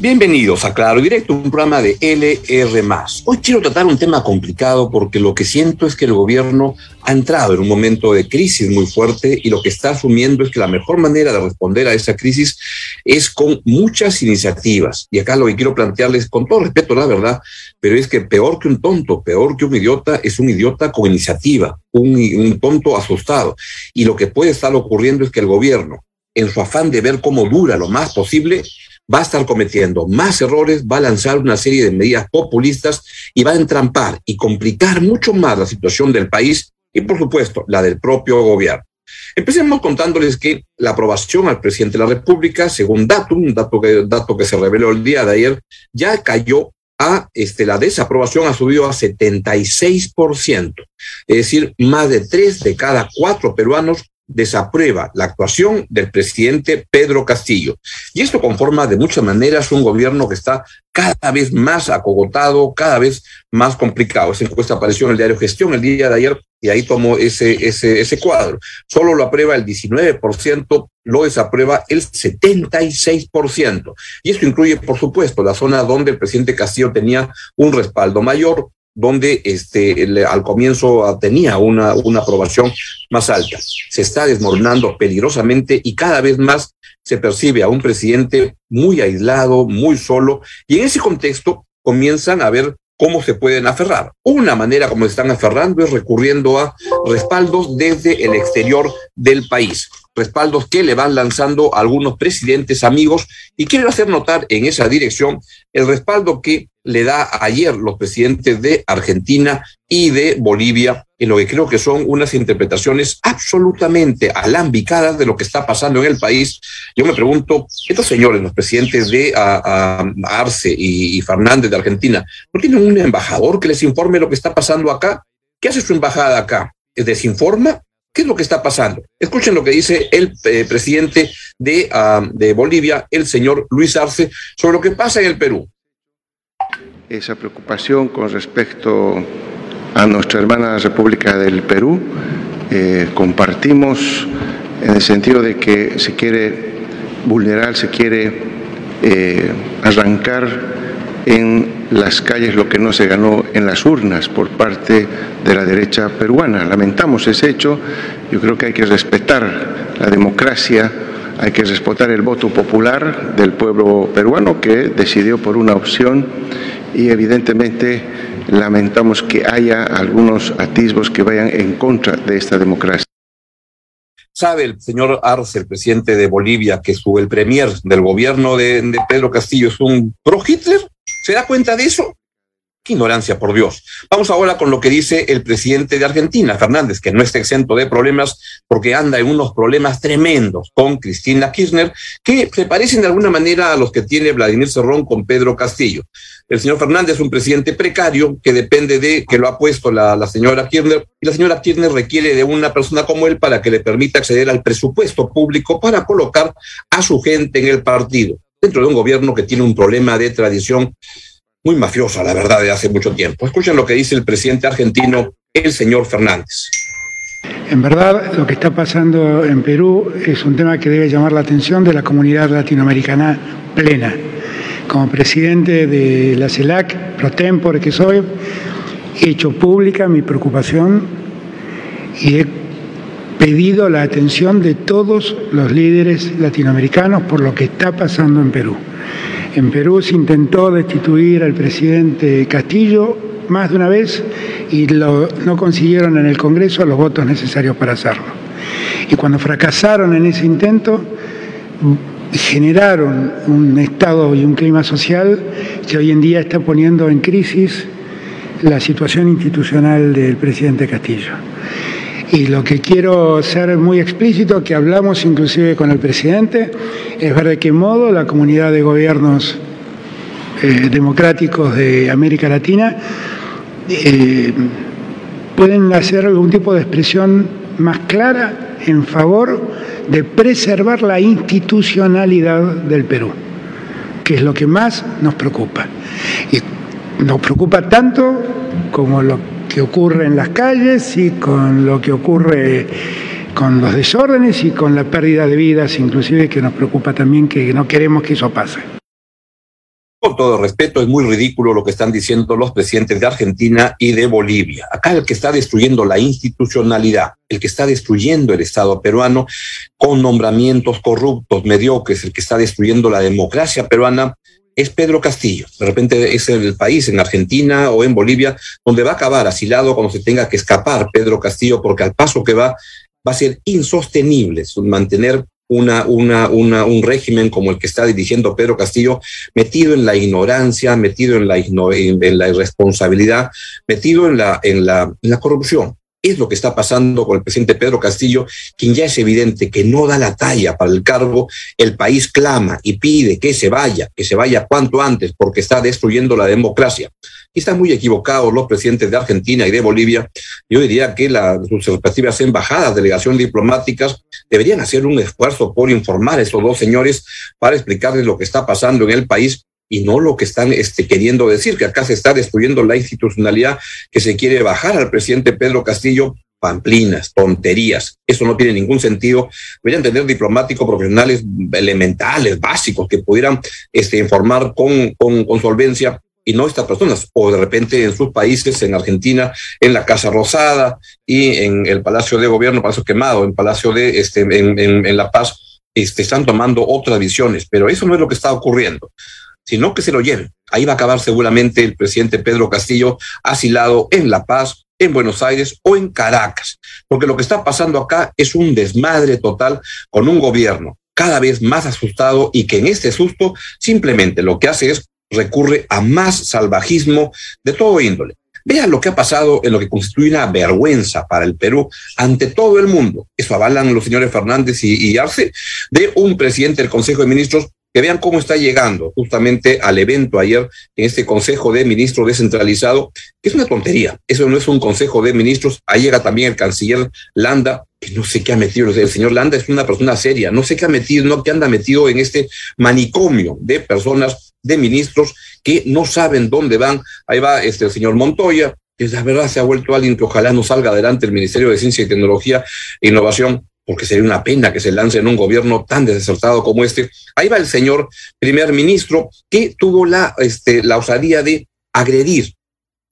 Bienvenidos a Claro Directo, un programa de LR. Hoy quiero tratar un tema complicado porque lo que siento es que el gobierno ha entrado en un momento de crisis muy fuerte y lo que está asumiendo es que la mejor manera de responder a esa crisis es con muchas iniciativas. Y acá lo que quiero plantearles, con todo respeto, la verdad, pero es que peor que un tonto, peor que un idiota, es un idiota con iniciativa, un, un tonto asustado. Y lo que puede estar ocurriendo es que el gobierno, en su afán de ver cómo dura lo más posible, va a estar cometiendo más errores, va a lanzar una serie de medidas populistas y va a entrampar y complicar mucho más la situación del país y, por supuesto, la del propio gobierno. Empecemos contándoles que la aprobación al presidente de la República, según Datum, un dato que, dato que se reveló el día de ayer, ya cayó a este, la desaprobación ha subido a 76%, es decir, más de tres de cada cuatro peruanos desaprueba la actuación del presidente Pedro Castillo. Y esto conforma de muchas maneras un gobierno que está cada vez más acogotado, cada vez más complicado. Esa encuesta apareció en el diario Gestión el día de ayer y ahí tomó ese, ese, ese cuadro. Solo lo aprueba el 19%, lo desaprueba el 76%. Y esto incluye, por supuesto, la zona donde el presidente Castillo tenía un respaldo mayor, donde este, al comienzo tenía una, una aprobación más alta. Se está desmoronando peligrosamente y cada vez más se percibe a un presidente muy aislado, muy solo, y en ese contexto comienzan a ver cómo se pueden aferrar. Una manera como se están aferrando es recurriendo a respaldos desde el exterior del país respaldos que le van lanzando algunos presidentes amigos y quiero hacer notar en esa dirección el respaldo que le da ayer los presidentes de Argentina y de Bolivia, en lo que creo que son unas interpretaciones absolutamente alambicadas de lo que está pasando en el país. Yo me pregunto, estos señores, los presidentes de Arce y, y Fernández de Argentina, ¿no tienen un embajador que les informe lo que está pasando acá? ¿Qué hace su embajada acá? ¿Desinforma? ¿Qué es lo que está pasando? Escuchen lo que dice el eh, presidente de, uh, de Bolivia, el señor Luis Arce, sobre lo que pasa en el Perú. Esa preocupación con respecto a nuestra hermana República del Perú, eh, compartimos en el sentido de que se quiere vulnerar, se quiere eh, arrancar en las calles lo que no se ganó en las urnas por parte de la derecha peruana. Lamentamos ese hecho. Yo creo que hay que respetar la democracia, hay que respetar el voto popular del pueblo peruano que decidió por una opción y evidentemente lamentamos que haya algunos atisbos que vayan en contra de esta democracia. Sabe el señor Arce, el presidente de Bolivia, que su, el premier del gobierno de, de Pedro Castillo es un pro-Hitler. ¿Se da cuenta de eso? Qué ignorancia, por Dios. Vamos ahora con lo que dice el presidente de Argentina, Fernández, que no está exento de problemas porque anda en unos problemas tremendos con Cristina Kirchner, que se parecen de alguna manera a los que tiene Vladimir Cerrón con Pedro Castillo. El señor Fernández es un presidente precario que depende de que lo ha puesto la, la señora Kirchner y la señora Kirchner requiere de una persona como él para que le permita acceder al presupuesto público para colocar a su gente en el partido dentro de un gobierno que tiene un problema de tradición muy mafiosa, la verdad, de hace mucho tiempo. Escuchen lo que dice el presidente argentino, el señor Fernández. En verdad, lo que está pasando en Perú es un tema que debe llamar la atención de la comunidad latinoamericana plena. Como presidente de la CELAC, pro tempore que soy, he hecho pública mi preocupación y he pedido la atención de todos los líderes latinoamericanos por lo que está pasando en Perú. En Perú se intentó destituir al presidente Castillo más de una vez y no consiguieron en el Congreso los votos necesarios para hacerlo. Y cuando fracasaron en ese intento, generaron un estado y un clima social que hoy en día está poniendo en crisis la situación institucional del presidente Castillo. Y lo que quiero ser muy explícito, que hablamos inclusive con el presidente, es ver de qué modo la comunidad de gobiernos eh, democráticos de América Latina eh, pueden hacer algún tipo de expresión más clara en favor de preservar la institucionalidad del Perú, que es lo que más nos preocupa. Y nos preocupa tanto como lo que ocurre en las calles y con lo que ocurre con los desórdenes y con la pérdida de vidas, inclusive que nos preocupa también que no queremos que eso pase. Con todo respeto, es muy ridículo lo que están diciendo los presidentes de Argentina y de Bolivia. Acá el que está destruyendo la institucionalidad, el que está destruyendo el Estado peruano con nombramientos corruptos, mediocres, el que está destruyendo la democracia peruana, es Pedro Castillo. De repente es el país en Argentina o en Bolivia donde va a acabar asilado cuando se tenga que escapar Pedro Castillo, porque al paso que va va a ser insostenible mantener una, una, una, un régimen como el que está dirigiendo Pedro Castillo, metido en la ignorancia, metido en la, en la irresponsabilidad, metido en la, en, la, en la corrupción es lo que está pasando con el presidente Pedro Castillo, quien ya es evidente que no da la talla para el cargo, el país clama y pide que se vaya, que se vaya cuanto antes, porque está destruyendo la democracia. Y están muy equivocados los presidentes de Argentina y de Bolivia. Yo diría que sus respectivas embajadas, delegaciones diplomáticas, deberían hacer un esfuerzo por informar a esos dos señores para explicarles lo que está pasando en el país y no lo que están este, queriendo decir, que acá se está destruyendo la institucionalidad, que se quiere bajar al presidente Pedro Castillo, pamplinas, tonterías. Eso no tiene ningún sentido. Deberían tener diplomáticos profesionales elementales, básicos, que pudieran este, informar con, con, con solvencia y no estas personas, o de repente en sus países, en Argentina, en la Casa Rosada y en el Palacio de Gobierno, Palacio Quemado, en Palacio de, este, en, La Paz, este, están tomando otras visiones, pero eso no es lo que está ocurriendo sino que se lo lleven. Ahí va a acabar seguramente el presidente Pedro Castillo asilado en La Paz, en Buenos Aires o en Caracas, porque lo que está pasando acá es un desmadre total con un gobierno cada vez más asustado y que en este susto simplemente lo que hace es recurre a más salvajismo de todo índole. Vean lo que ha pasado en lo que constituye una vergüenza para el Perú ante todo el mundo. Eso avalan los señores Fernández y Arce, de un presidente del Consejo de Ministros que vean cómo está llegando justamente al evento ayer en este Consejo de Ministros descentralizado, que es una tontería. Eso no es un Consejo de Ministros. Ahí llega también el canciller Landa, que no sé qué ha metido. El señor Landa es una persona seria. No sé qué ha metido, no qué anda metido en este manicomio de personas, de ministros que no saben dónde van. Ahí va este el señor Montoya, que la verdad se ha vuelto alguien que ojalá no salga adelante el Ministerio de Ciencia y Tecnología e Innovación porque sería una pena que se lance en un gobierno tan desacertado como este. Ahí va el señor primer ministro que tuvo la, este, la osadía de agredir,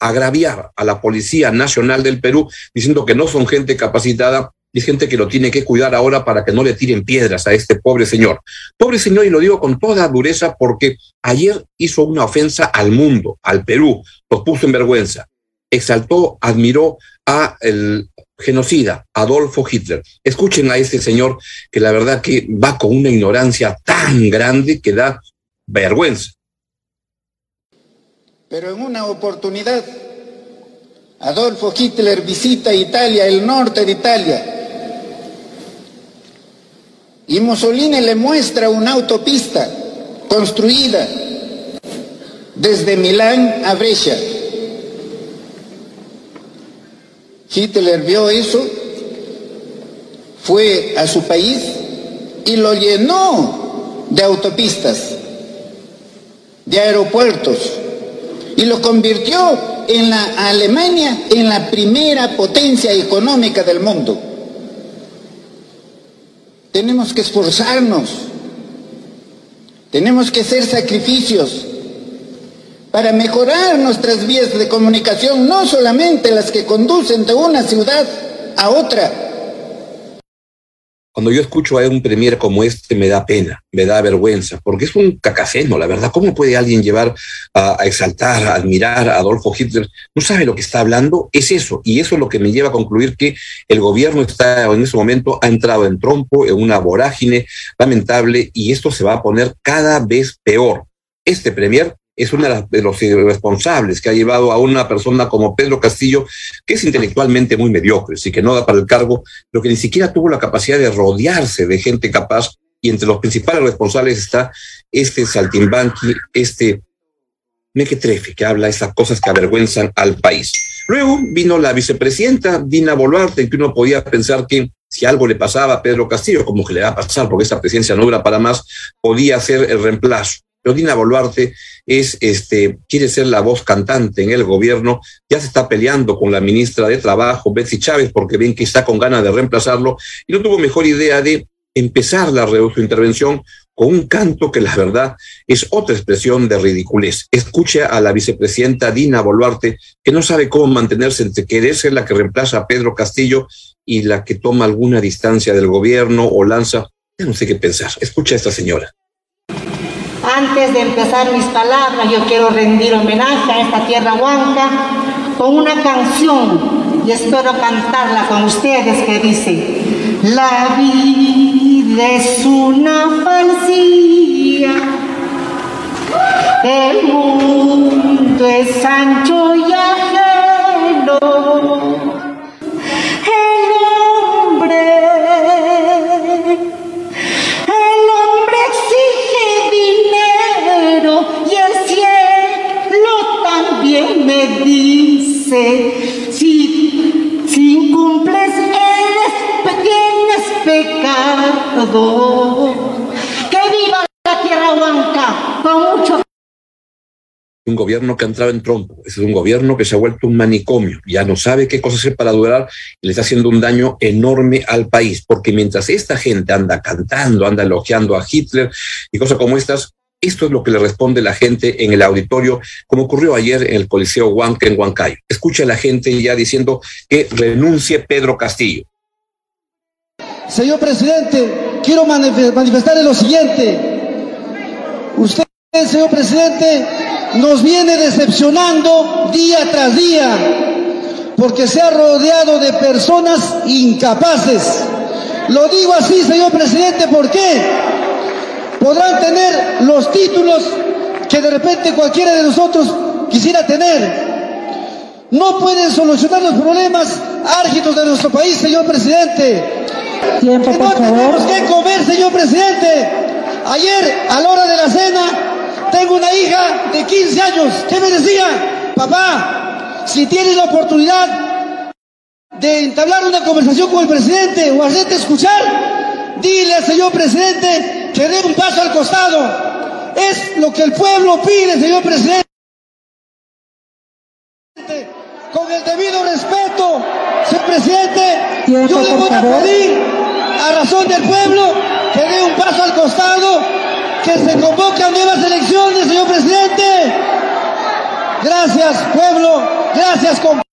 agraviar a la Policía Nacional del Perú, diciendo que no son gente capacitada y gente que lo tiene que cuidar ahora para que no le tiren piedras a este pobre señor. Pobre señor, y lo digo con toda dureza porque ayer hizo una ofensa al mundo, al Perú, lo puso en vergüenza, exaltó, admiró a el genocida, Adolfo Hitler. Escuchen a este señor que la verdad que va con una ignorancia tan grande que da vergüenza. Pero en una oportunidad, Adolfo Hitler visita Italia, el norte de Italia, y Mussolini le muestra una autopista construida desde Milán a Brescia Hitler vio eso, fue a su país y lo llenó de autopistas, de aeropuertos, y lo convirtió en la Alemania en la primera potencia económica del mundo. Tenemos que esforzarnos, tenemos que hacer sacrificios, para mejorar nuestras vías de comunicación, no solamente las que conducen de una ciudad a otra. Cuando yo escucho a un premier como este me da pena, me da vergüenza, porque es un cacaceno, la verdad. ¿Cómo puede alguien llevar a, a, exaltar, a admirar a Adolfo Hitler? No sabe lo que está hablando, es eso. Y eso es lo que me lleva a concluir que el gobierno está en ese momento, ha entrado en trompo, en una vorágine lamentable, y esto se va a poner cada vez peor. Este premier es uno de los irresponsables que ha llevado a una persona como Pedro Castillo, que es intelectualmente muy mediocre, y que no da para el cargo, pero que ni siquiera tuvo la capacidad de rodearse de gente capaz, y entre los principales responsables está este saltimbanqui, este mequetrefe, que habla esas cosas que avergüenzan al país. Luego vino la vicepresidenta Dina Boluarte, en que uno podía pensar que si algo le pasaba a Pedro Castillo, como que le va a pasar porque esa presidencia no dura para más, podía ser el reemplazo Dina Boluarte es, este, quiere ser la voz cantante en el gobierno, ya se está peleando con la ministra de Trabajo, Betsy Chávez, porque ven que está con ganas de reemplazarlo, y no tuvo mejor idea de empezar la su intervención con un canto que la verdad es otra expresión de ridiculez. Escuche a la vicepresidenta Dina Boluarte, que no sabe cómo mantenerse entre querer ser la que reemplaza a Pedro Castillo y la que toma alguna distancia del gobierno o lanza, ya no sé qué pensar. Escucha a esta señora. Antes de empezar mis palabras, yo quiero rendir homenaje a esta tierra huanca con una canción y espero cantarla con ustedes que dice, la vida es una falsía, el mundo es ancho y dice, si, si incumples eres, tienes pecado. Que viva la tierra huanca con mucho un gobierno que ha entrado en trompo, es un gobierno que se ha vuelto un manicomio, ya no sabe qué cosa hacer para durar y le está haciendo un daño enorme al país, porque mientras esta gente anda cantando, anda elogiando a Hitler y cosas como estas, esto es lo que le responde la gente en el auditorio, como ocurrió ayer en el Coliseo Huanca en Huancayo. Escucha a la gente ya diciendo que renuncie Pedro Castillo. Señor presidente, quiero manifestarle lo siguiente. Usted, señor presidente, nos viene decepcionando día tras día porque se ha rodeado de personas incapaces. Lo digo así, señor presidente, ¿por qué? Podrán tener los títulos que de repente cualquiera de nosotros quisiera tener. No pueden solucionar los problemas árgidos de nuestro país, señor presidente. Tiempo, no tenemos que comer, señor presidente. Ayer, a la hora de la cena, tengo una hija de 15 años que me decía, papá, si tienes la oportunidad de entablar una conversación con el presidente o hacerte escuchar, dile al señor presidente que dé un paso al costado. Es lo que el pueblo pide, señor presidente. Con el debido respeto, señor presidente, yo le voy a pedir a razón del pueblo que dé un paso al costado, que se convocan nuevas elecciones, señor presidente. Gracias, pueblo. Gracias, compañeros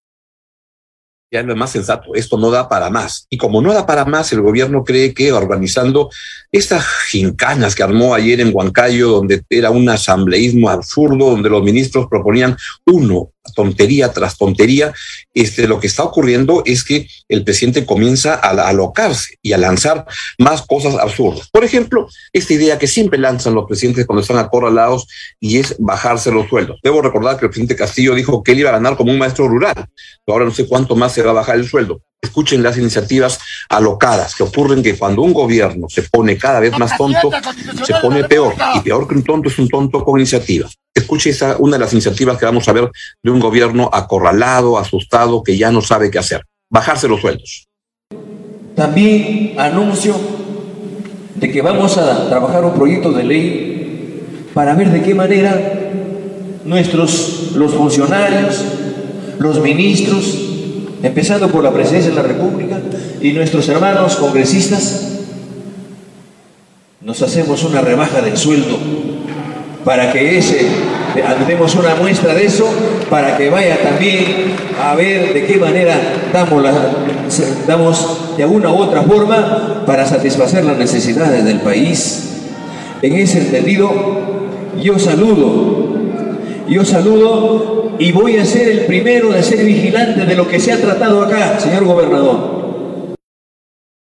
ya es más sensato, esto no da para más. Y como no da para más, el gobierno cree que organizando estas gincanas que armó ayer en Huancayo, donde era un asambleísmo absurdo, donde los ministros proponían uno, tontería tras tontería, este, lo que está ocurriendo es que el presidente comienza a, alocarse y a lanzar más cosas absurdas. Por ejemplo, esta idea que siempre lanzan los presidentes cuando están acorralados y es bajarse los sueldos. Debo recordar que el presidente Castillo dijo que él iba a ganar como un maestro rural, pero ahora no sé cuánto más se va a bajar el sueldo. Escuchen las iniciativas alocadas que ocurren que cuando un gobierno se pone cada vez más tonto, se pone peor. Y peor que un tonto es un tonto con iniciativa. Escuche esa, una de las iniciativas que vamos a ver de un gobierno acorralado, asustado, que ya no sabe qué hacer. Bajarse los sueldos. También anuncio de que vamos a trabajar un proyecto de ley para ver de qué manera nuestros, los funcionarios, los ministros, empezando por la presidencia de la República y nuestros hermanos congresistas, nos hacemos una rebaja del sueldo para que ese, demos una muestra de eso, para que vaya también a ver de qué manera damos, la, damos de alguna u otra forma para satisfacer las necesidades del país. En ese entendido, yo saludo, yo saludo y voy a ser el primero de ser vigilante de lo que se ha tratado acá, señor gobernador.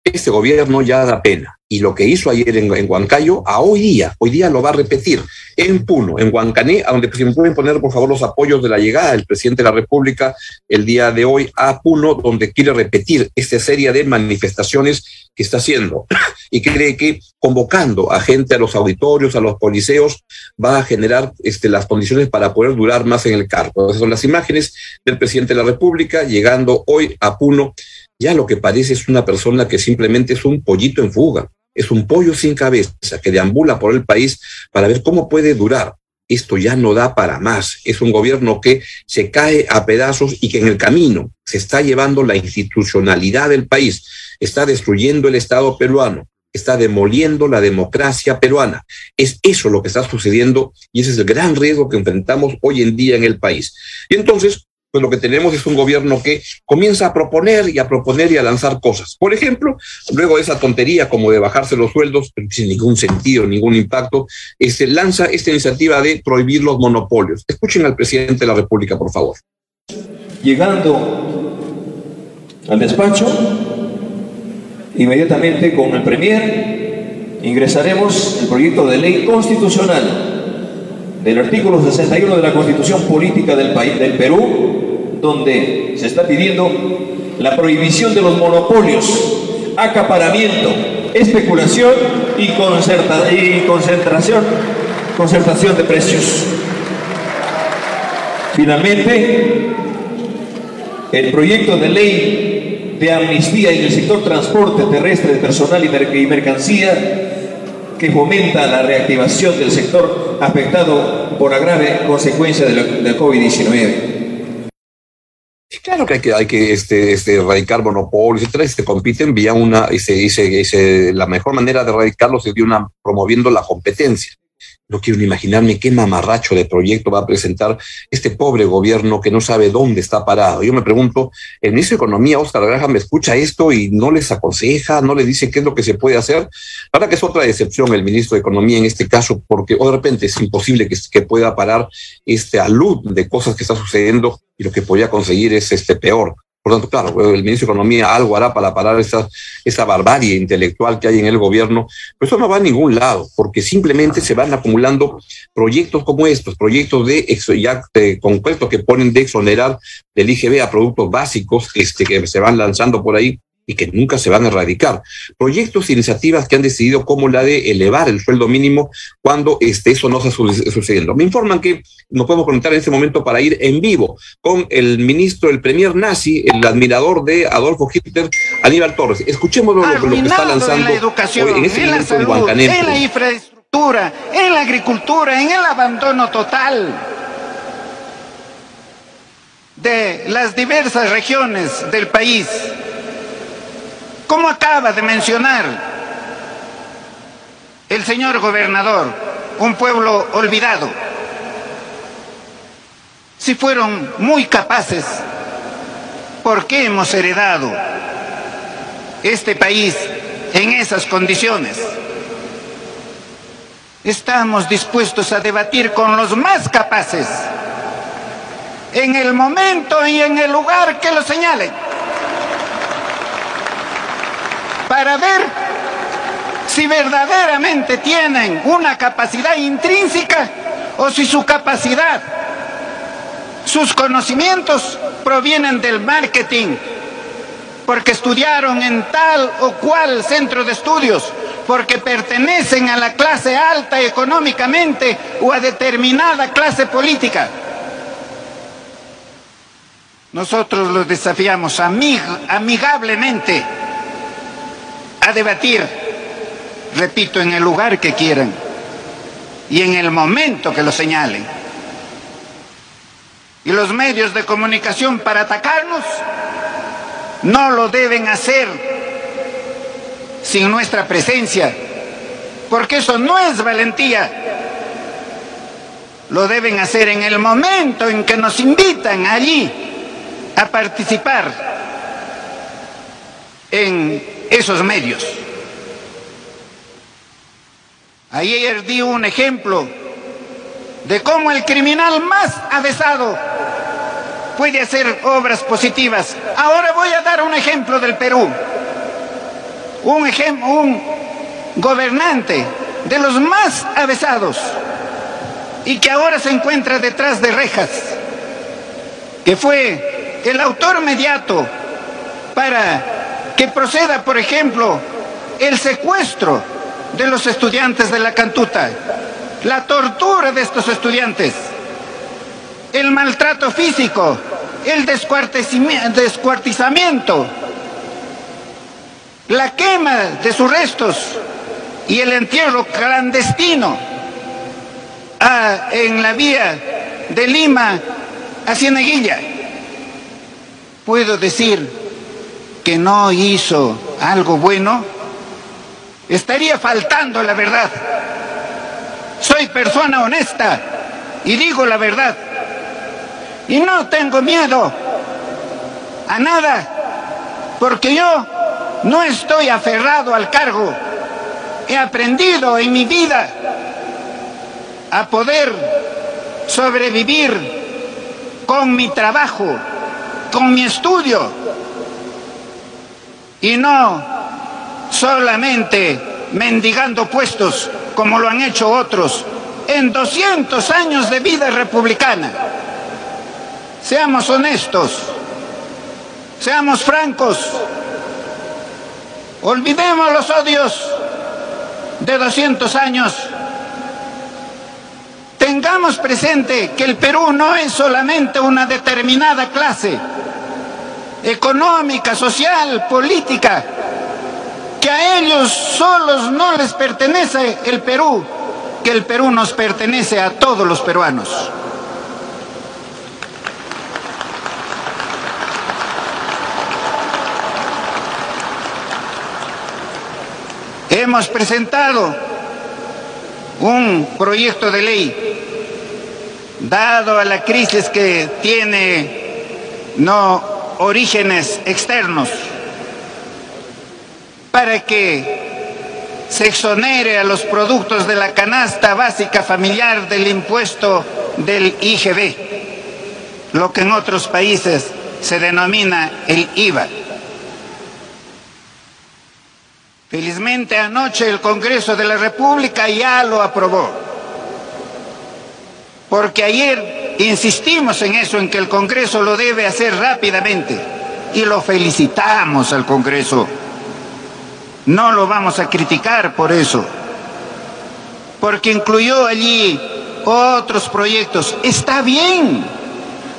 Este gobierno ya da pena. Y lo que hizo ayer en, Huancayo, a hoy día, hoy día lo va a repetir en Puno, en Huancané, a donde se me pueden poner por favor los apoyos de la llegada del presidente de la República el día de hoy a Puno, donde quiere repetir esta serie de manifestaciones que está haciendo y cree que convocando a gente a los auditorios, a los policeos, va a generar este, las condiciones para poder durar más en el cargo. Esas son las imágenes del presidente de la República llegando hoy a Puno. Ya lo que parece es una persona que simplemente es un pollito en fuga es un pollo sin cabeza que deambula por el país para ver cómo puede durar. Esto ya no da para más. Es un gobierno que se cae a pedazos y que en el camino se está llevando la institucionalidad del país, está destruyendo el Estado peruano, está demoliendo la democracia peruana. Es eso lo que está sucediendo y ese es el gran riesgo que enfrentamos hoy en día en el país. Y entonces, pues lo que tenemos es un gobierno que comienza a proponer y a proponer y a lanzar cosas. Por ejemplo, luego esa tontería como de bajarse los sueldos, sin ningún sentido, ningún impacto, este, lanza esta iniciativa de prohibir los monopolios. Escuchen al presidente de la República, por favor. Llegando al despacho, inmediatamente con el Premier ingresaremos el proyecto de ley constitucional del artículo 61 de la Constitución Política del, país, del Perú, donde se está pidiendo la prohibición de los monopolios, acaparamiento, especulación y, concentración, concertación de precios. Finalmente, el proyecto de ley de amnistía en el sector transporte terrestre de personal y mercancía que fomenta la reactivación del sector afectado por la grave consecuencia de la, COVID-19. Claro que hay que, hay que este, este, erradicar monopolios, etcétera, y se compiten vía una, y se dice, la mejor manera de erradicarlos es de una, promoviendo la competencia. No quiero ni imaginarme qué mamarracho de proyecto va a presentar este pobre gobierno que no sabe dónde está parado. Yo me pregunto, el ministro de Economía, Oscar Graham, me escucha esto y no les aconseja, no les dice qué es lo que se puede hacer. Para que es otra decepción el ministro de Economía en este caso, porque de repente es imposible que, que pueda parar este alud de cosas que está sucediendo y lo que podría conseguir es este peor. Por tanto, claro, el ministro de Economía algo hará para parar esa, esa barbarie intelectual que hay en el gobierno, pero eso no va a ningún lado, porque simplemente se van acumulando proyectos como estos, proyectos de, ya, de que ponen de exonerar del IGB a productos básicos este, que se van lanzando por ahí y que nunca se van a erradicar. Proyectos e iniciativas que han decidido como la de elevar el sueldo mínimo cuando este, eso no está sucediendo. Me informan que nos podemos conectar en este momento para ir en vivo con el ministro, el premier nazi, el admirador de Adolfo Hitler, Aníbal Torres. Escuchemos lo, que está lanzando en la educación, en, este en la salud, en la infraestructura, en la agricultura, en el abandono total de las diversas regiones del país como acaba de mencionar el señor gobernador, un pueblo olvidado. Si fueron muy capaces, ¿por qué hemos heredado este país en esas condiciones? Estamos dispuestos a debatir con los más capaces en el momento y en el lugar que lo señalen para ver si verdaderamente tienen una capacidad intrínseca o si su capacidad, sus conocimientos provienen del marketing, porque estudiaron en tal o cual centro de estudios, porque pertenecen a la clase alta económicamente o a determinada clase política. Nosotros los desafiamos amigablemente a debatir, repito, en el lugar que quieran y en el momento que lo señalen. Y los medios de comunicación para atacarnos no lo deben hacer sin nuestra presencia, porque eso no es valentía. Lo deben hacer en el momento en que nos invitan allí a participar en esos medios. Ayer di un ejemplo de cómo el criminal más avesado puede hacer obras positivas. Ahora voy a dar un ejemplo del Perú. Un, un gobernante de los más avesados y que ahora se encuentra detrás de rejas, que fue el autor mediato para que proceda, por ejemplo, el secuestro de los estudiantes de la cantuta, la tortura de estos estudiantes, el maltrato físico, el descuartizamiento, la quema de sus restos y el entierro clandestino a, en la vía de Lima a Cieneguilla. ¿Puedo decir que no hizo algo bueno? Estaría faltando la verdad. Soy persona honesta y digo la verdad. Y no tengo miedo a nada, porque yo no estoy aferrado al cargo. He aprendido en mi vida a poder sobrevivir con mi trabajo, con mi estudio, y no solamente mendigando puestos como lo han hecho otros en 200 años de vida republicana. Seamos honestos, seamos francos, olvidemos los odios de 200 años. Tengamos presente que el Perú no es solamente una determinada clase económica, social, política, que a ellos solos no les pertenece el Perú, que el Perú nos pertenece a todos los peruanos. Hemos presentado un proyecto de ley, dado a la crisis que tiene no orígenes externos, para que se exonere a los productos de la canasta básica familiar del impuesto del IGB, lo que en otros países se denomina el IVA. Felizmente anoche el Congreso de la República ya lo aprobó, porque ayer insistimos en eso, en que el Congreso lo debe hacer rápidamente, y lo felicitamos al Congreso. No lo vamos a criticar por eso, porque incluyó allí otros proyectos. Está bien,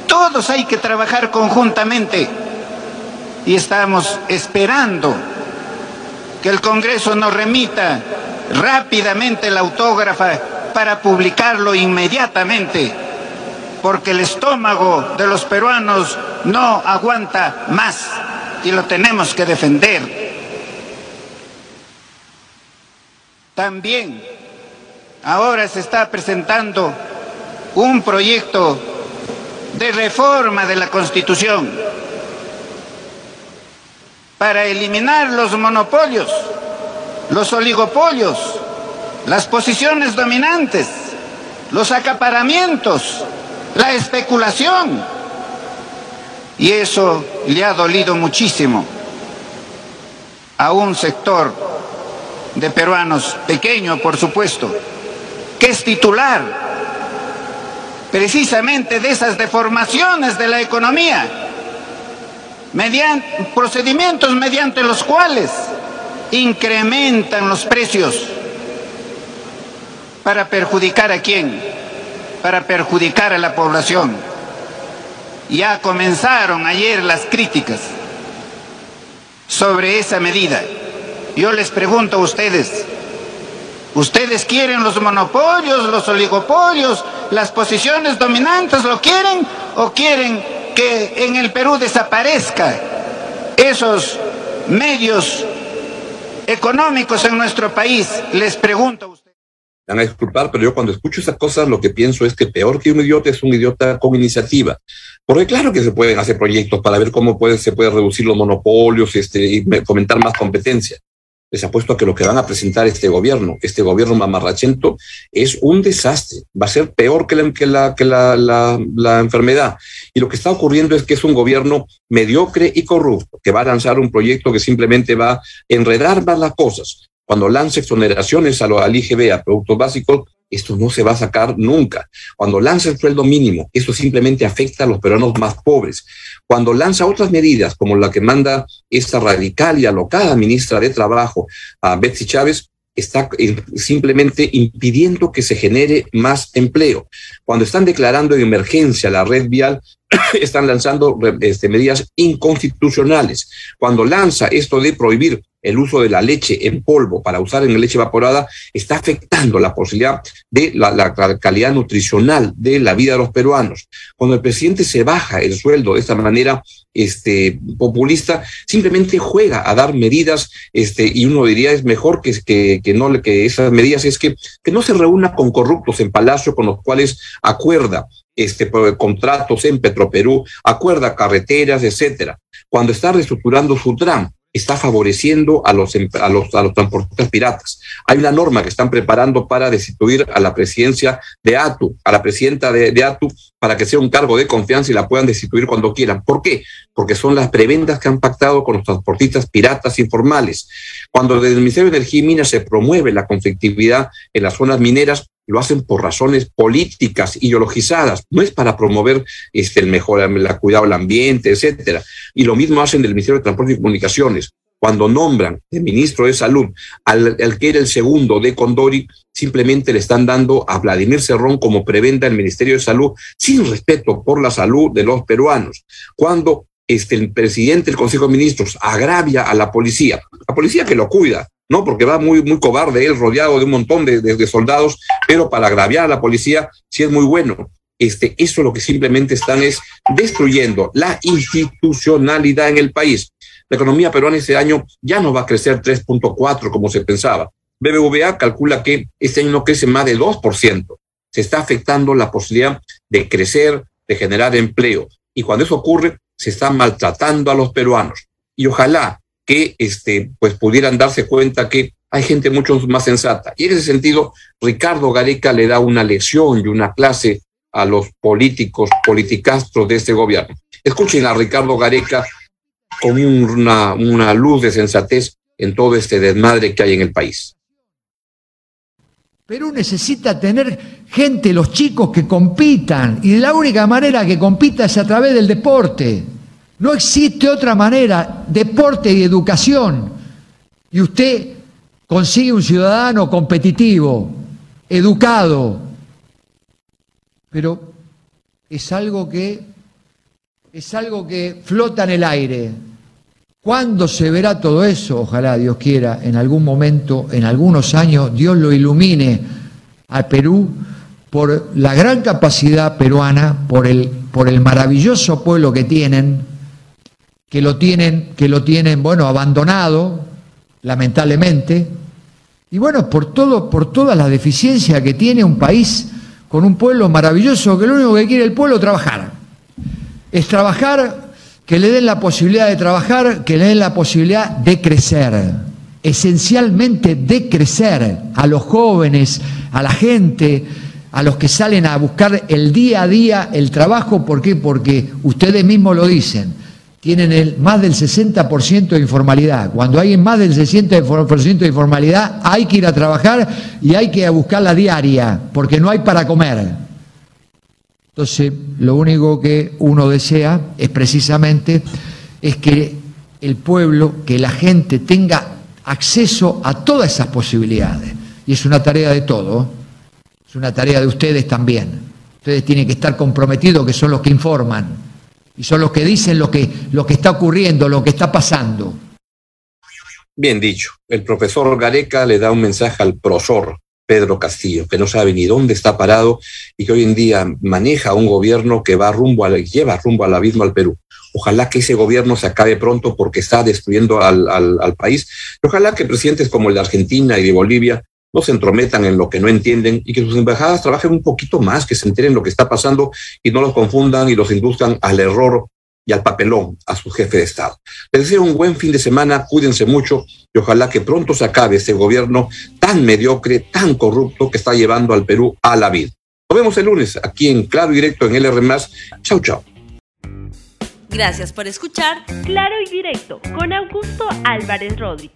todos hay que trabajar conjuntamente. Y estamos esperando que el Congreso nos remita rápidamente la autógrafa para publicarlo inmediatamente, porque el estómago de los peruanos no aguanta más y lo tenemos que defender. También ahora se está presentando un proyecto de reforma de la Constitución para eliminar los monopolios, los oligopolios, las posiciones dominantes, los acaparamientos, la especulación. Y eso le ha dolido muchísimo a un sector de peruanos, pequeño por supuesto, que es titular precisamente de esas deformaciones de la economía, mediante procedimientos mediante los cuales incrementan los precios para perjudicar a quién, para perjudicar a la población. Ya comenzaron ayer las críticas sobre esa medida. Yo les pregunto a ustedes, ¿ustedes quieren los monopolios, los oligopolios, las posiciones dominantes? ¿Lo quieren o quieren que en el Perú desaparezca esos medios económicos en nuestro país? Les pregunto a ustedes. Me van a disculpar, pero yo cuando escucho esas cosas lo que pienso es que peor que un idiota es un idiota con iniciativa. Porque claro que se pueden hacer proyectos para ver cómo se puede reducir los monopolios este, y fomentar más competencia les apuesto a que lo que van a presentar este gobierno, este gobierno mamarrachento, es un desastre. Va a ser peor que la, enfermedad. Y lo que está ocurriendo es que es un gobierno mediocre y corrupto, que va a lanzar un proyecto que simplemente va a enredar más las cosas. Cuando lance exoneraciones a lo, al IGB, a productos básicos, esto no se va a sacar nunca. Cuando lanza el sueldo mínimo, eso simplemente afecta a los peruanos más pobres. Cuando lanza otras medidas, como la que manda esta radical y alocada ministra de Trabajo, a Betsy Chávez, está simplemente impidiendo que se genere más empleo. Cuando están declarando en emergencia la red vial, están lanzando este, medidas inconstitucionales. Cuando lanza esto de prohibir el uso de la leche en polvo para usar en leche evaporada, está afectando la posibilidad de la, calidad nutricional de la vida de los peruanos. Cuando el presidente se baja el sueldo de esta manera este, populista, simplemente juega a dar medidas, este, y uno diría es mejor que, que, que no que esas medidas es que, que no se reúna con corruptos en Palacio con los cuales acuerda este, contratos en Petroperú, acuerda carreteras, etcétera. Cuando está reestructurando su tram, está favoreciendo a los, a los, a los transportistas piratas. Hay una norma que están preparando para destituir a la presidencia de ATU, a la presidenta de, de, ATU, para que sea un cargo de confianza y la puedan destituir cuando quieran. ¿Por qué? Porque son las prebendas que han pactado con los transportistas piratas informales. Cuando desde el Ministerio de Energía y Minas se promueve la conflictividad en las zonas mineras, lo hacen por razones políticas, ideologizadas, no es para promover este, el mejor, el cuidado del ambiente, etcétera. Y lo mismo hacen del Ministerio de Transporte y Comunicaciones. Cuando nombran de ministro de Salud al, que era el segundo de Condori, simplemente le están dando a Vladimir Cerrón como prebenda el Ministerio de Salud, sin respeto por la salud de los peruanos. Cuando este, el presidente del Consejo de Ministros agravia a la policía, la policía que lo cuida, ¿no? Porque va muy, muy cobarde él, rodeado de un montón de, de, soldados, pero para agraviar a la policía sí es muy bueno. Este, eso lo que simplemente están es destruyendo la institucionalidad en el país. La economía peruana este año ya no va a crecer 3.4 como se pensaba. BBVA calcula que este año no crece más de 2%. Se está afectando la posibilidad de crecer, de generar empleo. Y cuando eso ocurre, se está maltratando a los peruanos. Y ojalá que este, pues pudieran darse cuenta que hay gente mucho más sensata. Y en ese sentido, Ricardo Gareca le da una lección y una clase a los políticos, politicastros de este gobierno. Escuchen a Ricardo Gareca con una, una luz de sensatez en todo este desmadre que hay en el país. Perú necesita tener gente, los chicos que compitan, y la única manera que compita es a través del deporte. No existe otra manera, deporte y educación. Y usted consigue un ciudadano competitivo, educado, pero es algo que es algo que flota en el aire. ¿Cuándo se verá todo eso? Ojalá Dios quiera, en algún momento, en algunos años, Dios lo ilumine al Perú por la gran capacidad peruana, por el, por el maravilloso pueblo que tienen, que lo tienen, que lo tienen, bueno, abandonado, lamentablemente, y bueno, por todo, por toda la deficiencia que tiene un país con un pueblo maravilloso, que lo único que quiere el pueblo es trabajar. Es trabajar, que le den la posibilidad de trabajar, que le den la posibilidad de crecer, esencialmente de crecer a los jóvenes, a la gente, a los que salen a buscar el día a día el trabajo, ¿por qué? Porque ustedes mismos lo dicen tienen el, más del 60% de informalidad. Cuando hay más del 60% de informalidad, hay que ir a trabajar y hay que buscar la diaria, porque no hay para comer. Entonces, lo único que uno desea es precisamente es que el pueblo, que la gente tenga acceso a todas esas posibilidades. Y es una tarea de todo, es una tarea de ustedes también. Ustedes tienen que estar comprometidos, que son los que informan y son los que dicen lo que, lo que está ocurriendo, lo que está pasando. Bien dicho, el profesor Gareca le da un mensaje al profesor Pedro Castillo, que no sabe ni dónde está parado y que hoy en día maneja un gobierno que va rumbo al, lleva rumbo al abismo al Perú. Ojalá que ese gobierno se acabe pronto porque está destruyendo al, al país. ojalá que presidentes como el de Argentina y de Bolivia no se entrometan en lo que no entienden y que sus embajadas trabajen un poquito más, que se enteren lo que está pasando y no los confundan y los induzcan al error y al papelón a su jefe de Estado. Les deseo un buen fin de semana, cuídense mucho y ojalá que pronto se acabe ese gobierno tan mediocre, tan corrupto que está llevando al Perú a la vida. Nos vemos el lunes aquí en Claro y Directo en LR. Chau, chau. Gracias por escuchar Claro y Directo con Augusto Álvarez Rodríguez.